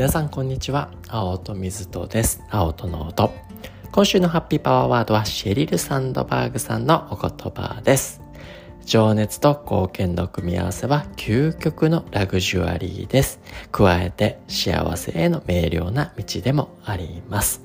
皆さんこんにちは。青と水とです。青との音。今週のハッピーパワーワードはシェリル・サンドバーグさんのお言葉です。情熱と貢献の組み合わせは究極のラグジュアリーです。加えて幸せへの明瞭な道でもあります。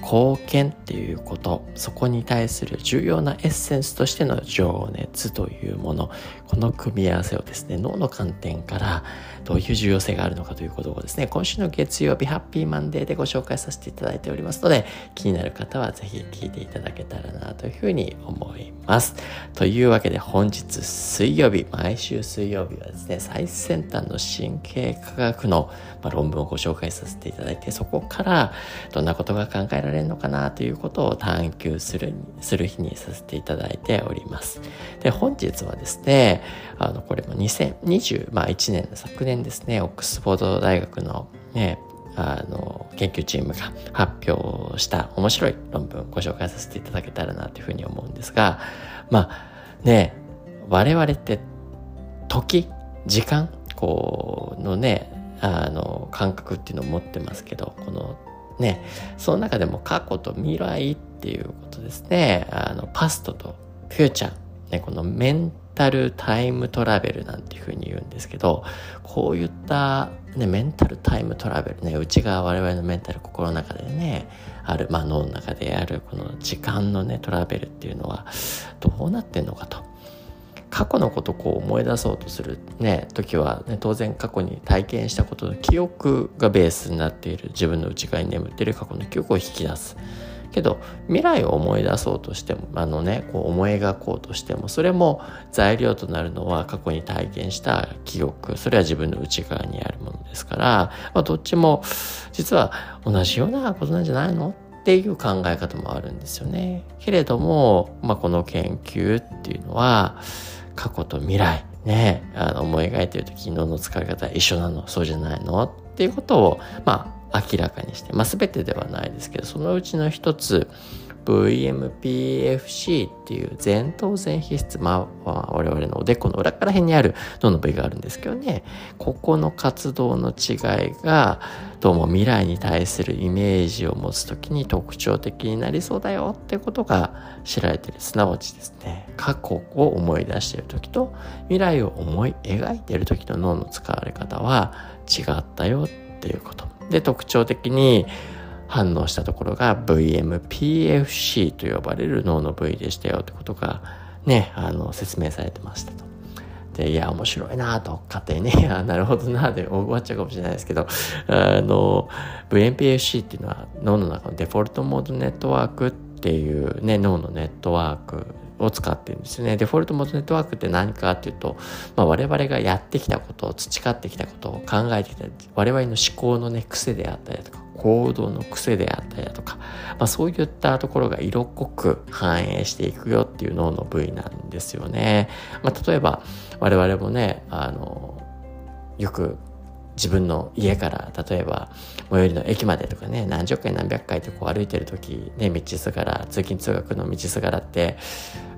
貢献っていうことそこに対する重要なエッセンスとしての情熱というものこの組み合わせをですね脳の観点からどういう重要性があるのかということをですね今週の月曜日ハッピーマンデーでご紹介させていただいておりますので気になる方はぜひ聞いていただけたらなというふうに思いますというわけで本日水曜日毎週水曜日はですね最先端の神経科学の、ま論文をご紹介させていただいてそこからどんなことが考えられるのかなということを探求するする日にさせていただいております。で、本日はですね、あの、これも2021、まあ、年、昨年ですね、オックスフォード大学のね、あの、研究チームが発表した面白い論文をご紹介させていただけたらなというふうに思うんですが、まあ、ね、我々って時、時間、こう、のね、あの、感覚っていうのを持ってますけど、このね、その中でも過去と未来っていうことですね。あの、パストとフューチャー。ね、このメンタルタイムトラベルなんていうふうに言うんですけど、こういった、ね、メンタルタイムトラベルね、内側我々のメンタル心の中でね、ある、まあ脳の中であるこの時間のね、トラベルっていうのはどうなってんのかと。過去のことをこう思い出そうとするね時は、ね、当然過去に体験したことの記憶がベースになっている自分の内側に眠っている過去の記憶を引き出す。けど未来を思い出そうとしてもあのねこう思い描こうとしてもそれも材料となるのは過去に体験した記憶それは自分の内側にあるものですから、まあ、どっちも実は同じようなことなんじゃないの？っていう考え方もあるんですよね。けれども、まあ、この研究っていうのは過去と未来ねあの思い描いてる時脳の使い方一緒なの？そうじゃないの？っていうことをまあ明らかにして、まあ、全てではないですけどそのうちの一つ VMPFC っていう前頭前皮質、まあ、我々のおでこの裏から辺にある脳の部位があるんですけどね、ここの活動の違いが、どうも未来に対するイメージを持つときに特徴的になりそうだよってことが知られてる。すなわちですね、過去を思い出しているときと未来を思い描いているときの脳の使われ方は違ったよっていうこと。で、特徴的に反応したところが VMPFC と呼ばれる脳の部位でしたよってことがね、あの、説明されてましたと。で、いや、面白いなと、勝手に。ね、あなるほどな。で終わっちゃうかもしれないですけど、あの、VMPFC っていうのは脳の中のデフォルトモードネットワークっていうね、脳のネットワークを使ってるんですね。デフォルトモードネットワークって何かっていうと、まあ、我々がやってきたことを培ってきたことを考えてきた我々の思考のね癖であったりとか行動の癖であったりだとか、まあ、そういったところが色濃く反映していくよっていう脳の部位なんですよね。まあ、例えば我々もねあのよく自分の家から例えば最寄りの駅までとかね何十回何百回ってこう歩いてる時ね道すがら通勤通学の道すがらって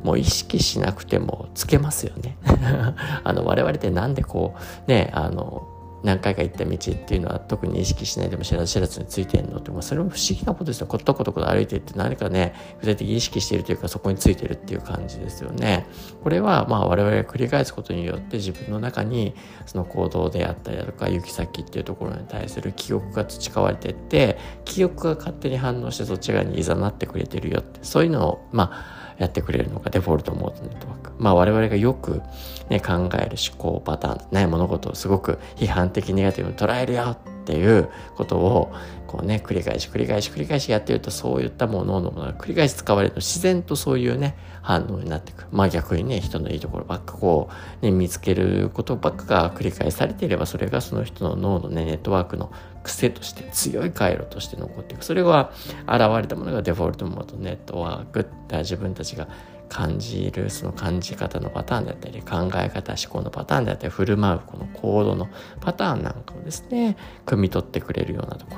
もう意識しなくてもつけますよね。あの我々ってなんでこうねあの何回か行った道っていうのは特に意識しないでも知らず知らずについてんのって、まあ、それも不思議なことですよ。ことことこと歩いていって何かね、具体的に意識しているというかそこについてるっていう感じですよね。これはまあ我々が繰り返すことによって自分の中にその行動であったりだとか行き先っていうところに対する記憶が培われてって記憶が勝手に反応してそっち側にいざなってくれてるよってそういうのをまあやってくれるのがデフォルトモードネットワーク。まあ我々がよく、ね、考える思考パターン、ね、物事をすごく批判的ネガティブに捉えるよっていうことをこうね繰り返し繰り返し繰り返しやってるとそういったもののものが繰り返し使われると自然とそういうね反応になっていくまあ逆にね人のいいところばっかこう、ね、見つけることばっかが繰り返されていればそれがその人の脳のねネットワークの癖として強い回路として残っていく。それが現れたものがデフォルトモードネットワーク。って自分たちが感じるその感じ方のパターンだったり考え方思考のパターンであったり振る舞うこの行動のパターンなんかをですね汲み取ってくれるようなとこ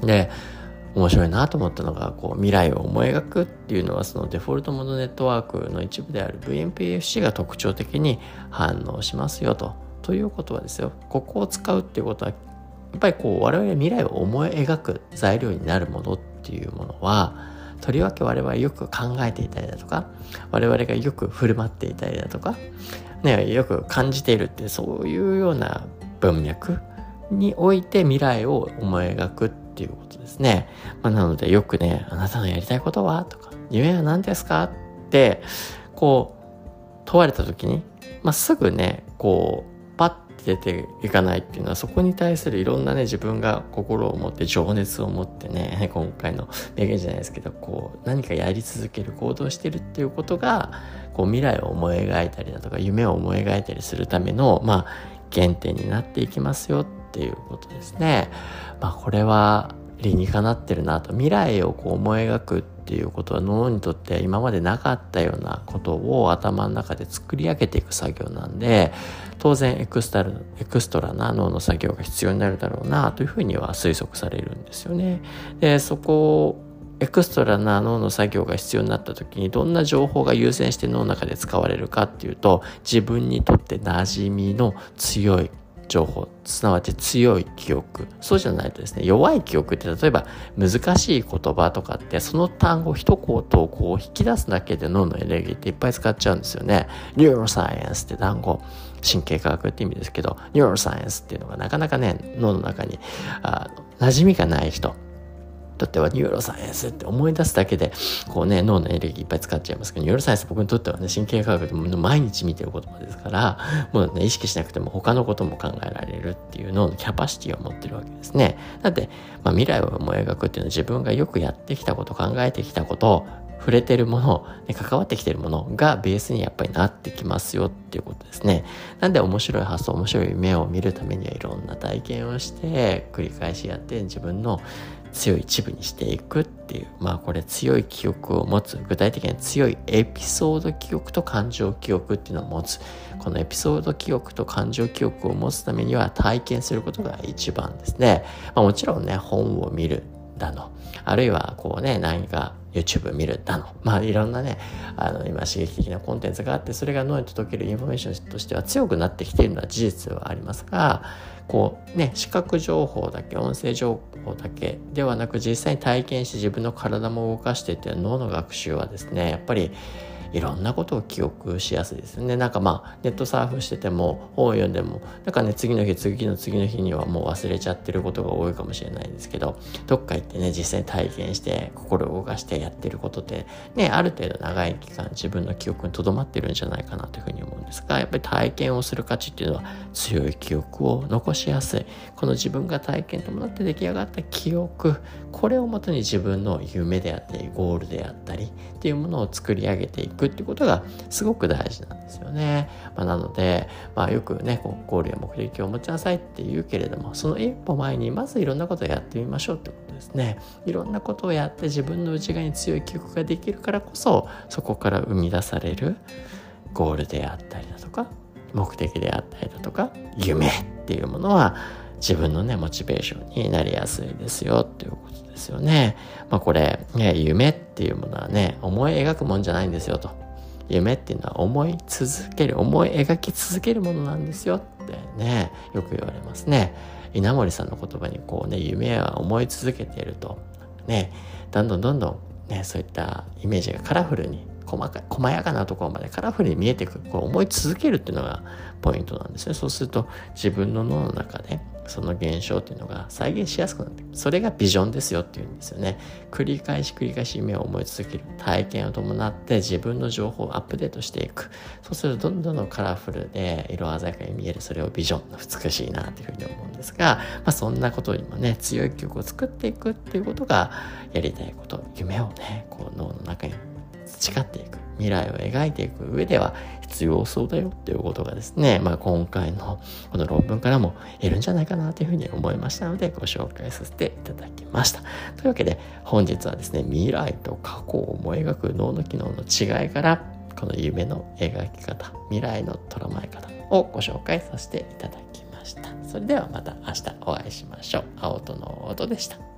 ろ。で面白いなと思ったのがこう未来を思い描くっていうのはそのデフォルトモードネットワークの一部である VMPFC が特徴的に反応しますよと。ということはですよ。ここを使うっていうことはっぱりこう我々未来を思い描く材料になるものっていうものはとりわけ我々よく考えていたりだとか我々がよく振る舞っていたりだとか、ね、よく感じているってそういうような文脈において未来を思い描くっていうことですね。まあ、なのでよくね、あなたのやりたいことはとか、夢は何ですかって、こう、問われた時に、まあ、すぐね、こう、出ていかないっていうのは、そこに対するいろんなね、自分が心を持って、情熱を持ってね、今回の名言じゃないですけど、こう、何かやり続ける、行動してるっていうことが、こう、未来を思い描いたりだとか、夢を思い描いたりするための、まあ、原点になっていきますよっていうことですね。まあこれは理にかなってるなと未来をこう思い描くってていうことは脳にとって今までなかったようなことを頭の中で作り上げていく作業なんで当然エクストラエクストラな脳の作業が必要になるだろうなというふうには推測されるんですよね。でそこ extra な脳の作業が必要になった時にどんな情報が優先して脳の中で使われるかっていうと自分にとって馴染みの強い情報すなわち強い記憶。そうじゃないとですね弱い記憶って例えば難しい言葉とかってその単語一言をこう引き出すだけで脳のエネルギーっていっぱい使っちゃうんですよね。 neuroscience って単語神経科学って意味ですけど neuroscience っていうのがなかなかね脳の中にあ馴染みがない人にとっては neuroscience って思い出すだけで、こうね、脳のエネルギーいっぱい使っちゃいますけど、 neuroscience 僕にとってはね、神経科学でも毎日見てる言葉ですから、もうね、意識しなくても他のことも考えられるっていう脳のキャパシティを持ってるわけですね。だって、まあ、未来を思い描くっていうのは自分がよくやってきたこと、考えてきたこと触れてるもの、関わってきてるものがベースにやっぱりなってきますよっていうことですね。なんで面白い発想、面白い夢を見るためにはいろんな体験をして、繰り返しやって自分の強い一部にしていくっていう、まあこれ強い記憶を持つ、具体的に強いエピソード記憶と感情記憶っていうのを持つ。このエピソード記憶と感情記憶を持つためには体験することが一番ですね。まあ、もちろんね、本を見るだの、あるいはこうね、何か YouTube 見るだの。まあいろんなね、あの今刺激的なコンテンツがあって、それが脳に届けるインフォメーションとしては強くなってきているのは事実はありますが、こうね、視覚情報だけ、音声情報だけではなく実際に体験して自分の体も動かしてっていう脳の学習はですね、やっぱりいろんなことを記憶しやすいですね。なんかまあネットサーフしてても本を読んでもなんかね次の日次の次の日にはもう忘れちゃってることが多いかもしれないですけどどっか行ってね実際に体験して心を動かしてやってることってねある程度長い期間自分の記憶にとどまってるんじゃないかなというふうに思うんですがやっぱり体験をする価値っていうのは強い記憶を残しやすいこの自分が体験ともなって出来上がった記憶これをもとに自分の夢であったりゴールであったりっていうものを作り上げていくくっていうことがすごく大事なんですよね。まあ、なので、まあ、よくねこうゴールや目的を持ちなさいって言うけれどもその一歩前にまずいろんなことをやってみましょうってことですね。いろんなことをやって自分の内側に強い記憶ができるからこそそこから生み出されるゴールであったりだとか目的であったりだとか夢っていうものは自分のねモチベーションになりやすいですよっていうことですよね。まあこれ、ね、夢っていうものはね思い描くもんじゃないんですよと。夢っていうのは思い続ける、思い描き続けるものなんですよってね、よく言われますね。稲森さんの言葉にこうね、夢は思い続けていると、ね、どんどんどんどんね、そういったイメージがカラフルに細か、細やかなところまでカラフルに見えていく、こう思い続けるっていうのがポイントなんですね。そうすると自分の脳の中でその現象っていうのが再現しやすくなってそれがビジョンですよっていうんですよね。繰り返し繰り返し夢を思い続ける体験を伴って自分の情報をアップデートしていく。そうするとどんどんカラフルで色鮮やかに見える。それをビジョン美しいなというふうに思うんですが、まあ、そんなことにもね強い曲を作っていくっていうことがやりたいこと。夢をねこう脳の中に培っていく。未来を描いていく上では必要そうだよっていうことがですね、まあ、今回のこの論文からも得るんじゃないかなというふうに思いましたのでご紹介させていただきました。というわけで本日はですね未来と過去を思い描く脳の機能の違いからこの夢の描き方未来の捉まえ方をご紹介させていただきました。それではまた明日お会いしましょう。青との音でした。